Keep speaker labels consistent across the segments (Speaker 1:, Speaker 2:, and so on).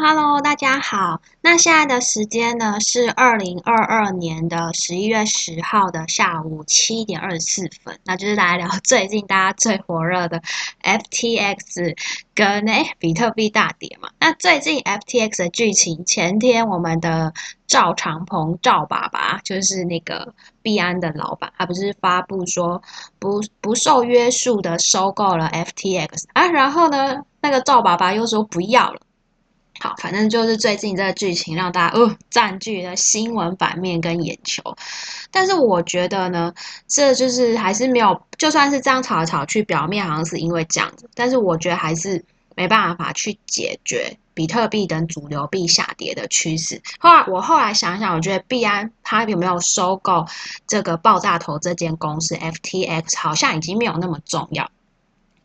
Speaker 1: Hello，大家好。那现在的时间呢是二零二二年的十一月十号的下午七点二十四分。那就是来聊 最近大家最火热的 FTX 跟诶比特币大跌嘛。那最近 FTX 的剧情，前天我们的赵长鹏赵爸爸，就是那个币安的老板，他不是发布说不不受约束的收购了 FTX 啊，然后呢，那个赵爸爸又说不要了。好，反正就是最近这个剧情让大家哦占据了新闻版面跟眼球，但是我觉得呢，这就是还是没有，就算是这样吵来吵去，表面好像是因为这样子，但是我觉得还是没办法去解决比特币等主流币下跌的趋势。后来我后来想想，我觉得币安它有没有收购这个爆炸头这间公司 FTX，好像已经没有那么重要。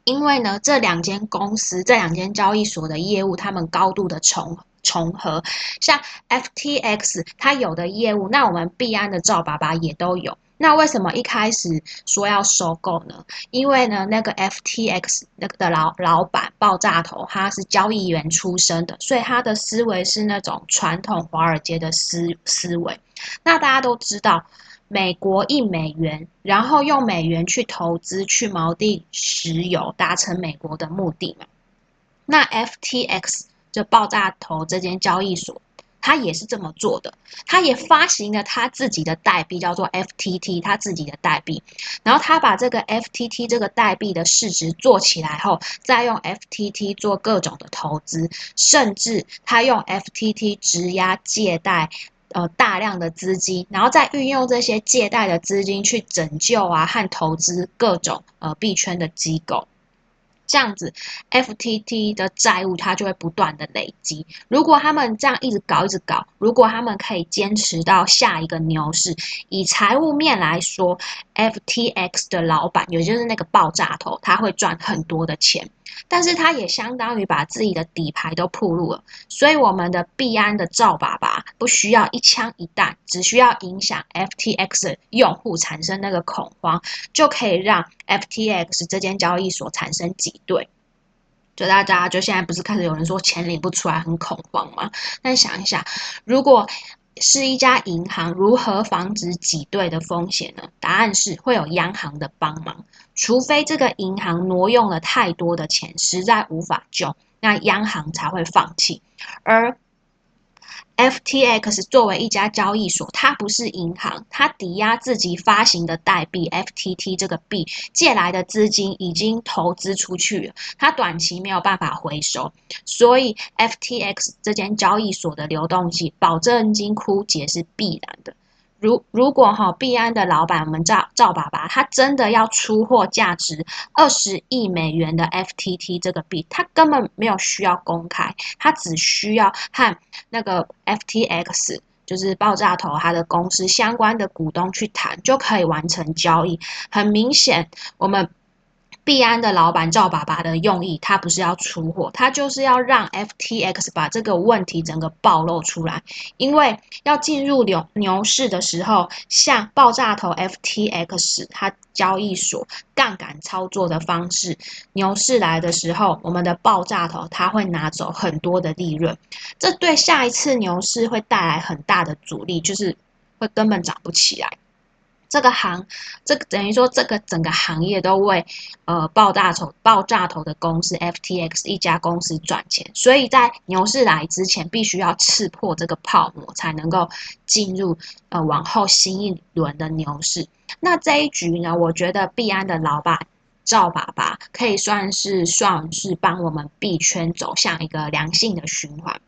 Speaker 1: 因为呢，这两间公司、这两间交易所的业务，他们高度的重重合。像 FTX，它有的业务，那我们币安的赵爸爸也都有。那为什么一开始说要收购呢？因为呢，那个 FTX 那个的老老板爆炸头，他是交易员出身的，所以他的思维是那种传统华尔街的思思维。那大家都知道。美国一美元，然后用美元去投资去锚定石油，达成美国的目的嘛？那 FTX 就爆炸头这间交易所，它也是这么做的，它也发行了它自己的代币，叫做 FTT，它自己的代币。然后它把这个 FTT 这个代币的市值做起来后，再用 FTT 做各种的投资，甚至它用 FTT 质押借贷。呃，大量的资金，然后再运用这些借贷的资金去拯救啊和投资各种呃币圈的机构。这样子，FTT 的债务它就会不断的累积。如果他们这样一直搞一直搞，如果他们可以坚持到下一个牛市，以财务面来说，FTX 的老板也就是那个爆炸头，他会赚很多的钱。但是他也相当于把自己的底牌都铺路了。所以我们的币安的赵爸爸不需要一枪一弹，只需要影响 FTX 用户产生那个恐慌，就可以让 FTX 这间交易所产生挤兑。就大家就现在不是开始有人说钱领不出来很恐慌吗？但想一想，如果是一家银行，如何防止挤兑的风险呢？答案是会有央行的帮忙，除非这个银行挪用了太多的钱，实在无法救，那央行才会放弃。而 FTX 作为一家交易所，它不是银行，它抵押自己发行的代币 FTT 这个币借来的资金已经投资出去了，它短期没有办法回收，所以 FTX 这间交易所的流动性保证金枯竭是必然的。如如果哈币安的老板我们赵赵爸爸他真的要出货价值二十亿美元的 FTT 这个币，他根本没有需要公开，他只需要和那个 FTX 就是爆炸头他的公司相关的股东去谈，就可以完成交易。很明显，我们。币安的老板赵爸爸的用意，他不是要出货，他就是要让 FTX 把这个问题整个暴露出来。因为要进入牛牛市的时候，像爆炸头 FTX 它交易所杠杆操作的方式，牛市来的时候，我们的爆炸头它会拿走很多的利润，这对下一次牛市会带来很大的阻力，就是会根本涨不起来。这个行，这个等于说，这个整个行业都为呃爆炸头、爆炸头的公司 FTX 一家公司赚钱，所以在牛市来之前，必须要刺破这个泡沫，才能够进入呃往后新一轮的牛市。那这一局呢，我觉得币安的老板赵爸爸可以算是算是帮我们币圈走向一个良性的循环。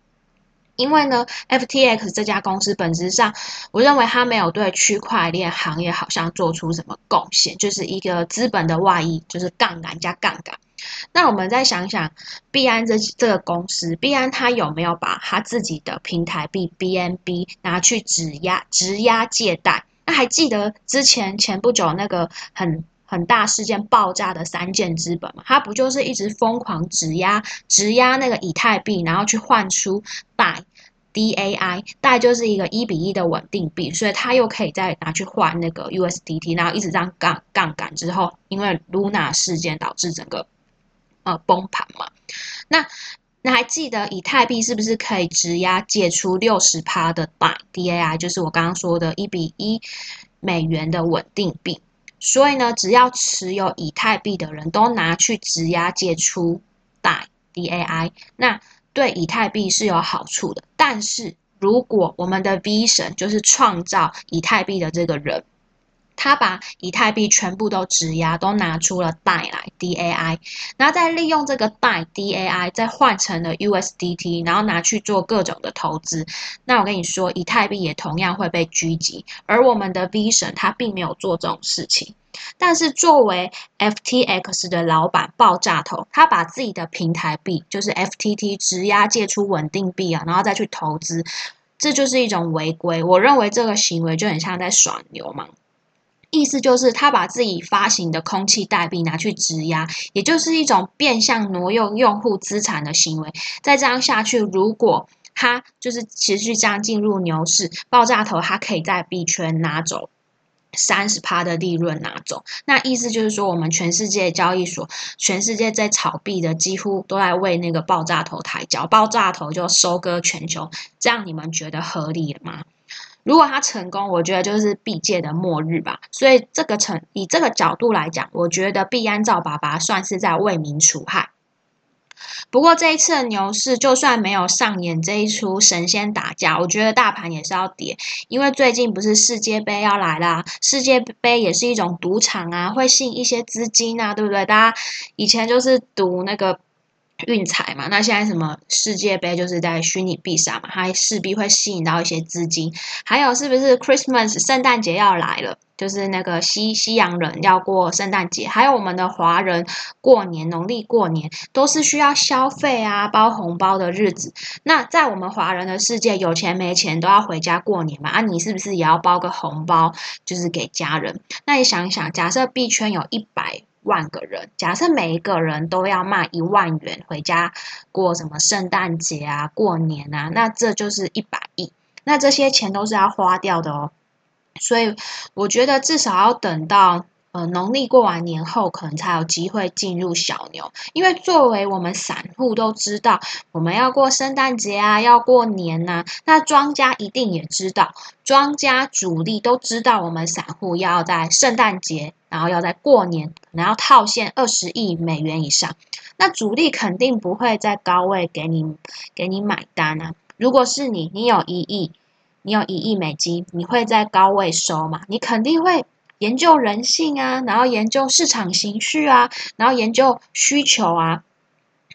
Speaker 1: 因为呢，FTX 这家公司本质上，我认为它没有对区块链行业好像做出什么贡献，就是一个资本的外溢，就是杠杆加杠杆。那我们再想想，币安这这个公司，币安它有没有把它自己的平台币 BNB 拿去质押、质押借贷？那还记得之前前不久那个很很大事件爆炸的三件资本嘛？它不就是一直疯狂质押、质押那个以太币，然后去换出贷？DAI 大概就是一个一比一的稳定币，所以它又可以再拿去换那个 USDT，然后一直这样杠杠杆之后，因为 Luna 事件导致整个呃崩盘嘛。那那还记得以太币是不是可以质押借出六十趴的 DAI，就是我刚刚说的一比一美元的稳定币？所以呢，只要持有以太币的人都拿去质押借出 DAI，那对以太币是有好处的。但是如果我们的 V 神就是创造以太币的这个人，他把以太币全部都质押，都拿出了代来 DAI，然后再利用这个代 DAI 再换成了 USDT，然后拿去做各种的投资。那我跟你说，以太币也同样会被狙击。而我们的 V 神他并没有做这种事情，但是作为 FTX 的老板爆炸头，他把自己的平台币就是 FTT 质押借出稳定币啊，然后再去投资，这就是一种违规。我认为这个行为就很像在耍流氓。意思就是他把自己发行的空气代币拿去质押，也就是一种变相挪用用户资产的行为。再这样下去，如果他就是持续这样进入牛市，爆炸头他可以在币圈拿走三十趴的利润拿走。那意思就是说，我们全世界交易所、全世界在炒币的几乎都在为那个爆炸头抬轿，爆炸头就收割全球。这样你们觉得合理吗？如果他成功，我觉得就是币界的末日吧。所以这个成以这个角度来讲，我觉得币安造爸爸算是在为民除害。不过这一次的牛市，就算没有上演这一出神仙打架，我觉得大盘也是要跌，因为最近不是世界杯要来啦，世界杯也是一种赌场啊，会吸引一些资金啊，对不对？大家以前就是赌那个。运财嘛，那现在什么世界杯就是在虚拟币上嘛，它势必会吸引到一些资金。还有是不是 Christmas 圣诞节要来了，就是那个西西洋人要过圣诞节，还有我们的华人过年农历过年都是需要消费啊，包红包的日子。那在我们华人的世界，有钱没钱都要回家过年嘛，啊，你是不是也要包个红包，就是给家人？那你想一想，假设币圈有一百。万个人，假设每一个人都要卖一万元回家过什么圣诞节啊、过年啊，那这就是一百亿。那这些钱都是要花掉的哦。所以我觉得至少要等到。呃，农历过完年后，可能才有机会进入小牛。因为作为我们散户都知道，我们要过圣诞节啊，要过年呐。那庄家一定也知道，庄家主力都知道，我们散户要在圣诞节，然后要在过年，然后套现二十亿美元以上。那主力肯定不会在高位给你给你买单啊。如果是你，你有一亿，你有一亿美金，你会在高位收嘛？你肯定会。研究人性啊，然后研究市场情绪啊，然后研究需求啊，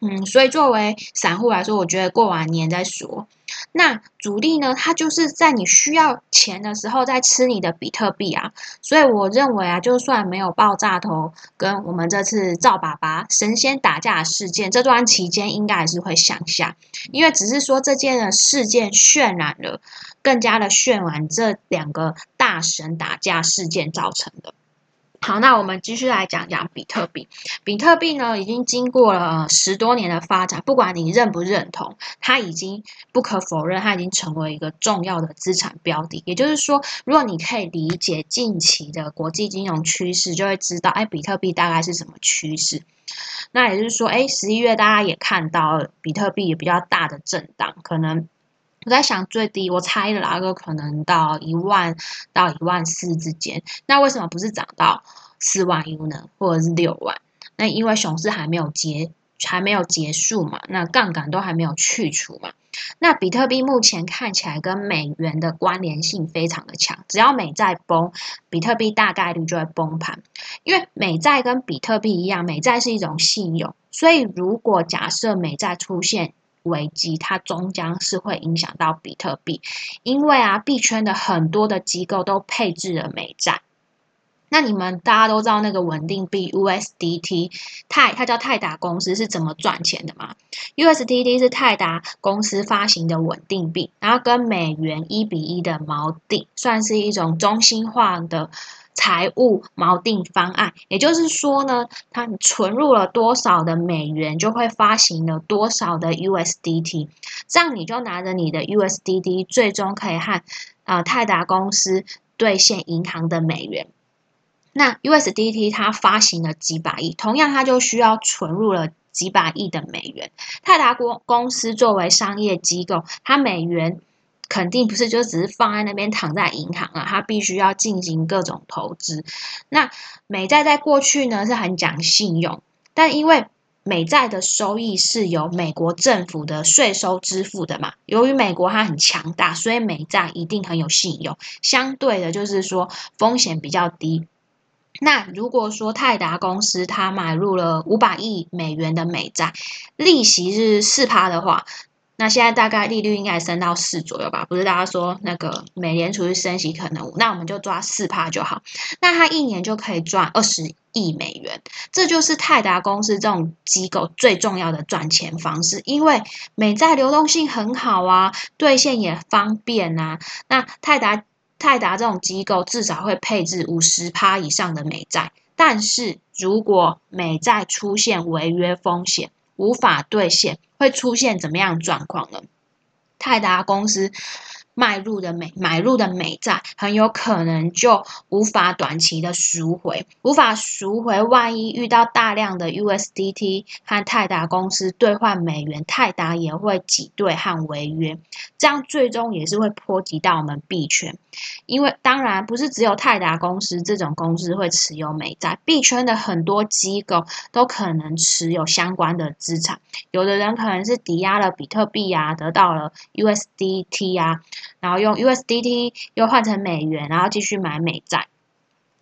Speaker 1: 嗯，所以作为散户来说，我觉得过完年再说。那主力呢，他就是在你需要钱的时候在吃你的比特币啊，所以我认为啊，就算没有爆炸头跟我们这次赵爸爸神仙打架的事件，这段期间应该还是会向下，因为只是说这件的事件渲染了。更加的渲染这两个大神打架事件造成的。好，那我们继续来讲讲比特币。比特币呢，已经经过了十多年的发展，不管你认不认同，它已经不可否认，它已经成为一个重要的资产标的。也就是说，如果你可以理解近期的国际金融趋势，就会知道，哎，比特币大概是什么趋势。那也就是说，哎，十一月大家也看到比特币有比较大的震荡，可能。我在想最低，我猜的哪个可能到一万到一万四之间？那为什么不是涨到四万 U 呢？或者是六万？那因为熊市还没有结，还没有结束嘛，那杠杆都还没有去除嘛。那比特币目前看起来跟美元的关联性非常的强，只要美债崩，比特币大概率就会崩盘。因为美债跟比特币一样，美债是一种信用，所以如果假设美债出现，危机，它终将是会影响到比特币，因为啊，币圈的很多的机构都配置了美债。那你们大家都知道那个稳定币 USDT 泰，它叫泰达公司是怎么赚钱的吗？USDT 是泰达公司发行的稳定币，然后跟美元一比一的锚定，算是一种中心化的。财务锚定方案，也就是说呢，它存入了多少的美元，就会发行了多少的 USDT，这样你就拿着你的 USDT，最终可以和呃泰达公司兑现银行的美元。那 USDT 它发行了几百亿，同样它就需要存入了几百亿的美元。泰达公公司作为商业机构，它美元肯定不是就只是放在那边躺在银行啊，它必须要进行各种投资。那美债在过去呢是很讲信用，但因为美债的收益是由美国政府的税收支付的嘛？由于美国它很强大，所以美债一定很有信用。相对的，就是说风险比较低。那如果说泰达公司它买入了五百亿美元的美债，利息是四趴的话。那现在大概利率应该升到四左右吧？不是大家说那个美联储是升息可能，那我们就抓四帕就好。那它一年就可以赚二十亿美元，这就是泰达公司这种机构最重要的赚钱方式，因为美债流动性很好啊，兑现也方便啊。那泰达泰达这种机构至少会配置五十趴以上的美债，但是如果美债出现违约风险，无法兑现，会出现怎么样状况呢？泰达公司。买入的美买入的美债很有可能就无法短期的赎回，无法赎回。万一遇到大量的 USDT 和泰达公司兑换美元，泰达也会挤兑和违约，这样最终也是会波及到我们币圈。因为当然不是只有泰达公司这种公司会持有美债，币圈的很多机构都可能持有相关的资产。有的人可能是抵押了比特币啊，得到了 USDT 啊。然后用 USDT 又换成美元，然后继续买美债。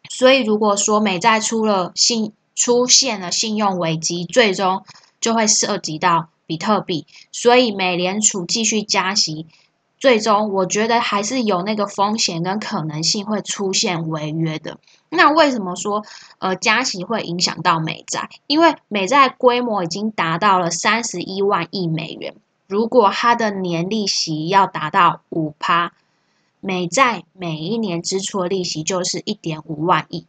Speaker 1: 所以如果说美债出了信出现了信用危机，最终就会涉及到比特币。所以美联储继续加息，最终我觉得还是有那个风险跟可能性会出现违约的。那为什么说呃加息会影响到美债？因为美债规模已经达到了三十一万亿美元。如果它的年利息要达到五趴，美债每一年支出的利息就是一点五万亿。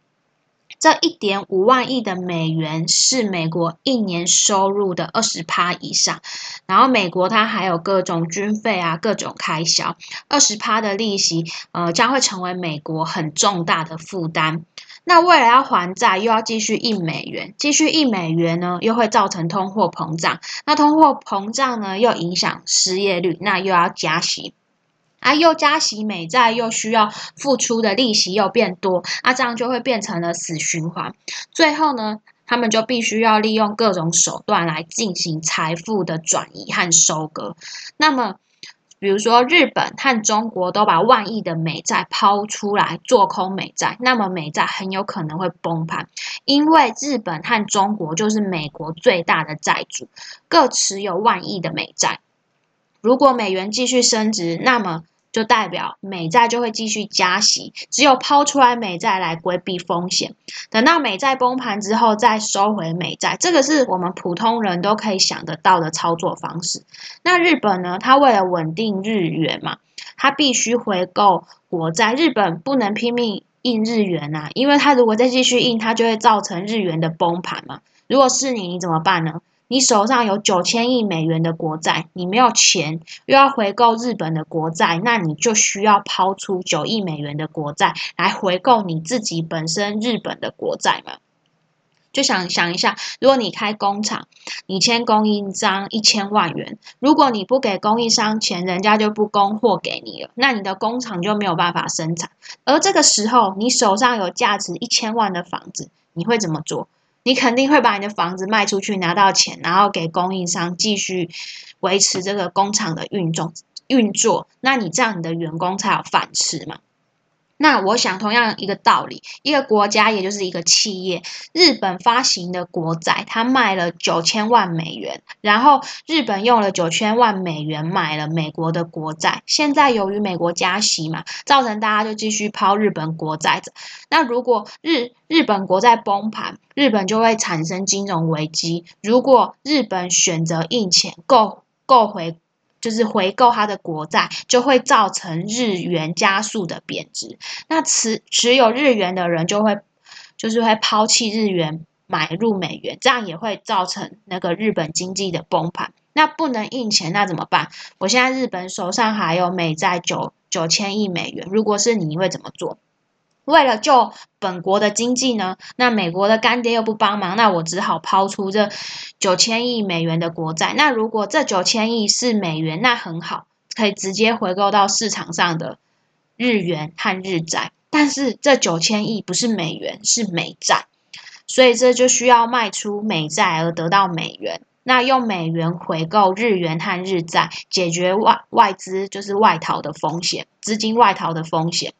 Speaker 1: 这一点五万亿的美元是美国一年收入的二十趴以上。然后美国它还有各种军费啊，各种开销，二十趴的利息，呃，将会成为美国很重大的负担。那为了要还债，又要继续印美元，继续印美元呢，又会造成通货膨胀。那通货膨胀呢，又影响失业率，那又要加息，啊，又加息，美债又需要付出的利息又变多，啊，这样就会变成了死循环。最后呢，他们就必须要利用各种手段来进行财富的转移和收割。那么，比如说，日本和中国都把万亿的美债抛出来做空美债，那么美债很有可能会崩盘，因为日本和中国就是美国最大的债主，各持有万亿的美债。如果美元继续升值，那么就代表美债就会继续加息，只有抛出来美债来规避风险。等到美债崩盘之后，再收回美债，这个是我们普通人都可以想得到的操作方式。那日本呢？它为了稳定日元嘛，它必须回购国债。日本不能拼命印日元啊，因为它如果再继续印，它就会造成日元的崩盘嘛。如果是你，你怎么办呢？你手上有九千亿美元的国债，你没有钱，又要回购日本的国债，那你就需要抛出九亿美元的国债来回购你自己本身日本的国债嘛？就想想一下，如果你开工厂，你签供应商一千万元，如果你不给供应商钱，人家就不供货给你了，那你的工厂就没有办法生产。而这个时候，你手上有价值一千万的房子，你会怎么做？你肯定会把你的房子卖出去，拿到钱，然后给供应商继续维持这个工厂的运作运作。那你这样，你的员工才有饭吃嘛？那我想，同样一个道理，一个国家也就是一个企业，日本发行的国债，它卖了九千万美元，然后日本用了九千万美元买了美国的国债。现在由于美国加息嘛，造成大家就继续抛日本国债。那如果日日本国债崩盘，日本就会产生金融危机。如果日本选择印钱，购购回。就是回购它的国债，就会造成日元加速的贬值。那持持有日元的人就会，就是会抛弃日元，买入美元，这样也会造成那个日本经济的崩盘。那不能印钱，那怎么办？我现在日本手上还有美债九九千亿美元，如果是你会怎么做？为了救本国的经济呢，那美国的干爹又不帮忙，那我只好抛出这九千亿美元的国债。那如果这九千亿是美元，那很好，可以直接回购到市场上的日元和日债。但是这九千亿不是美元，是美债，所以这就需要卖出美债而得到美元。那用美元回购日元和日债，解决外外资就是外逃的风险，资金外逃的风险。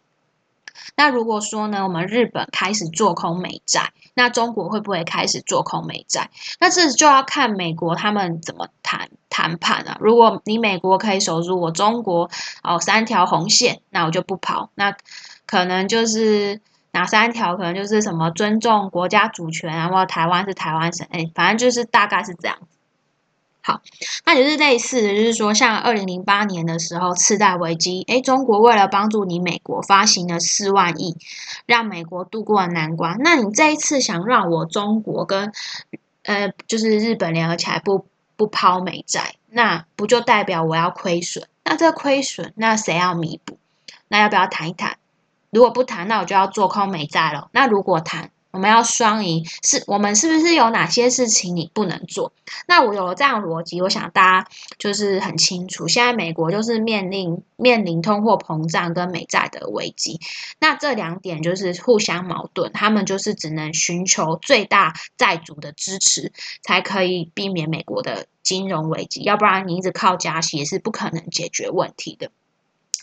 Speaker 1: 那如果说呢，我们日本开始做空美债，那中国会不会开始做空美债？那这就要看美国他们怎么谈谈判啊。如果你美国可以守住我中国哦三条红线，那我就不跑。那可能就是哪三条？可能就是什么尊重国家主权啊，或台湾是台湾省，哎，反正就是大概是这样。好，那也是类似的，就是说，像二零零八年的时候，次贷危机，诶，中国为了帮助你美国，发行了四万亿，让美国度过了难关。那你这一次想让我中国跟呃，就是日本联合起来不不抛美债，那不就代表我要亏损？那这亏损，那谁要弥补？那要不要谈一谈？如果不谈，那我就要做空美债了。那如果谈？我们要双赢，是我们是不是有哪些事情你不能做？那我有了这样逻辑，我想大家就是很清楚。现在美国就是面临面临通货膨胀跟美债的危机，那这两点就是互相矛盾，他们就是只能寻求最大债主的支持，才可以避免美国的金融危机。要不然你一直靠加息也是不可能解决问题的。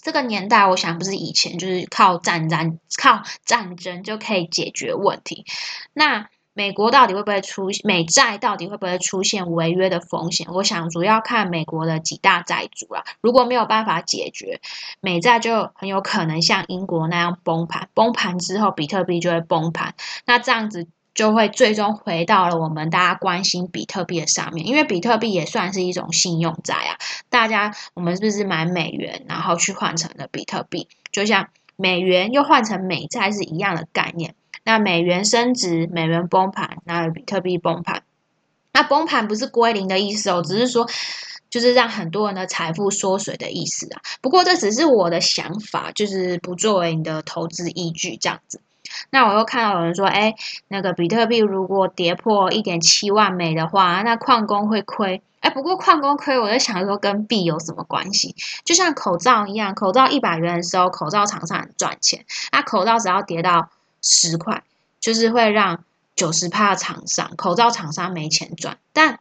Speaker 1: 这个年代，我想不是以前就是靠战争、靠战争就可以解决问题。那美国到底会不会出美债？到底会不会出现违约的风险？我想主要看美国的几大债主啊。如果没有办法解决，美债就很有可能像英国那样崩盘。崩盘之后，比特币就会崩盘。那这样子。就会最终回到了我们大家关心比特币的上面，因为比特币也算是一种信用债啊。大家我们是不是买美元，然后去换成了比特币？就像美元又换成美债是一样的概念。那美元升值，美元崩盘，那比特币崩盘。那崩盘不是归零的意思哦，只是说就是让很多人的财富缩水的意思啊。不过这只是我的想法，就是不作为你的投资依据这样子。那我又看到有人说，哎，那个比特币如果跌破一点七万美的话，那矿工会亏。哎，不过矿工亏，我在想说跟币有什么关系？就像口罩一样，口罩一百元的时候，口罩厂商很赚钱。那口罩只要跌到十块，就是会让九十趴的厂商，口罩厂商没钱赚。但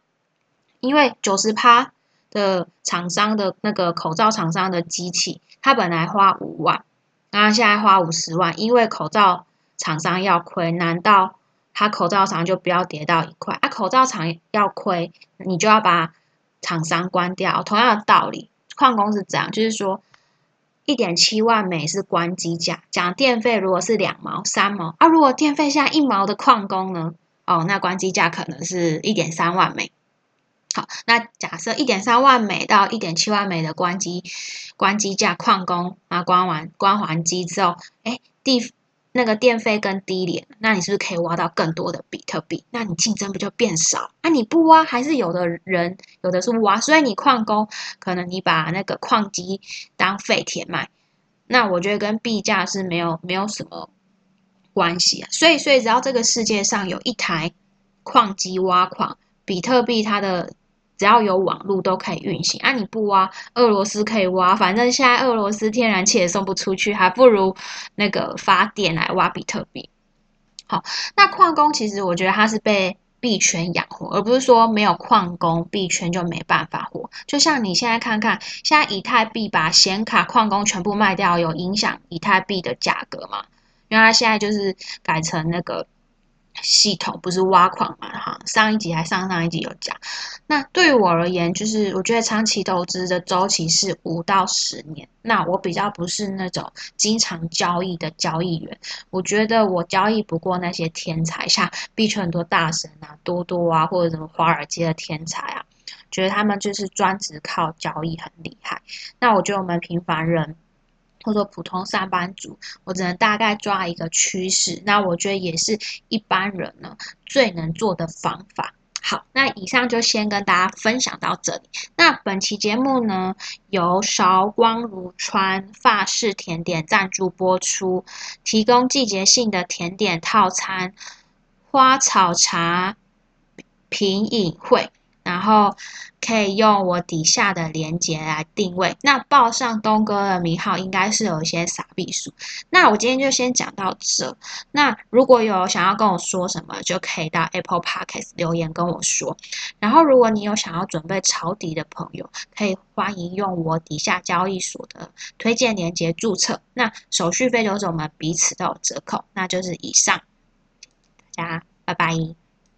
Speaker 1: 因为九十趴的厂商的那个口罩厂商的机器，它本来花五万，那现在花五十万，因为口罩。厂商要亏，难道他口罩厂就不要跌到一块？啊，口罩厂要亏，你就要把厂商关掉。同样的道理，矿工是这样，就是说一点七万美是关机价，讲电费如果是两毛、三毛，啊，如果电费现在一毛的矿工呢？哦，那关机价可能是一点三万美。好，那假设一点三万美到一点七万美的关机关机价，矿工啊关完关完机之后，哎，地。那个电费更低廉，那你是不是可以挖到更多的比特币？那你竞争不就变少？啊，你不挖，还是有的人有的是挖，所以你矿工可能你把那个矿机当废铁卖，那我觉得跟币价是没有没有什么关系啊。所以，所以只要这个世界上有一台矿机挖矿，比特币它的。只要有网络都可以运行啊！你不挖，俄罗斯可以挖，反正现在俄罗斯天然气也送不出去，还不如那个发电来挖比特币。好，那矿工其实我觉得他是被币圈养活，而不是说没有矿工币圈就没办法活。就像你现在看看，现在以太币把显卡矿工全部卖掉，有影响以太币的价格吗？因为它现在就是改成那个。系统不是挖矿嘛？哈，上一集还上上一集有讲。那对于我而言，就是我觉得长期投资的周期是五到十年。那我比较不是那种经常交易的交易员。我觉得我交易不过那些天才，像币圈很多大神啊，多多啊，或者什么华尔街的天才啊，觉得他们就是专职靠交易很厉害。那我觉得我们平凡人。或者普通上班族，我只能大概抓一个趋势。那我觉得也是一般人呢最能做的方法。好，那以上就先跟大家分享到这里。那本期节目呢，由韶光如川法式甜点赞助播出，提供季节性的甜点套餐，花草茶品饮会。然后可以用我底下的链接来定位。那报上东哥的名号，应该是有一些傻逼数。那我今天就先讲到这。那如果有想要跟我说什么，就可以到 Apple Podcast 留言跟我说。然后如果你有想要准备抄底的朋友，可以欢迎用我底下交易所的推荐链接注册。那手续费就是我们彼此都有折扣。那就是以上，大家拜拜。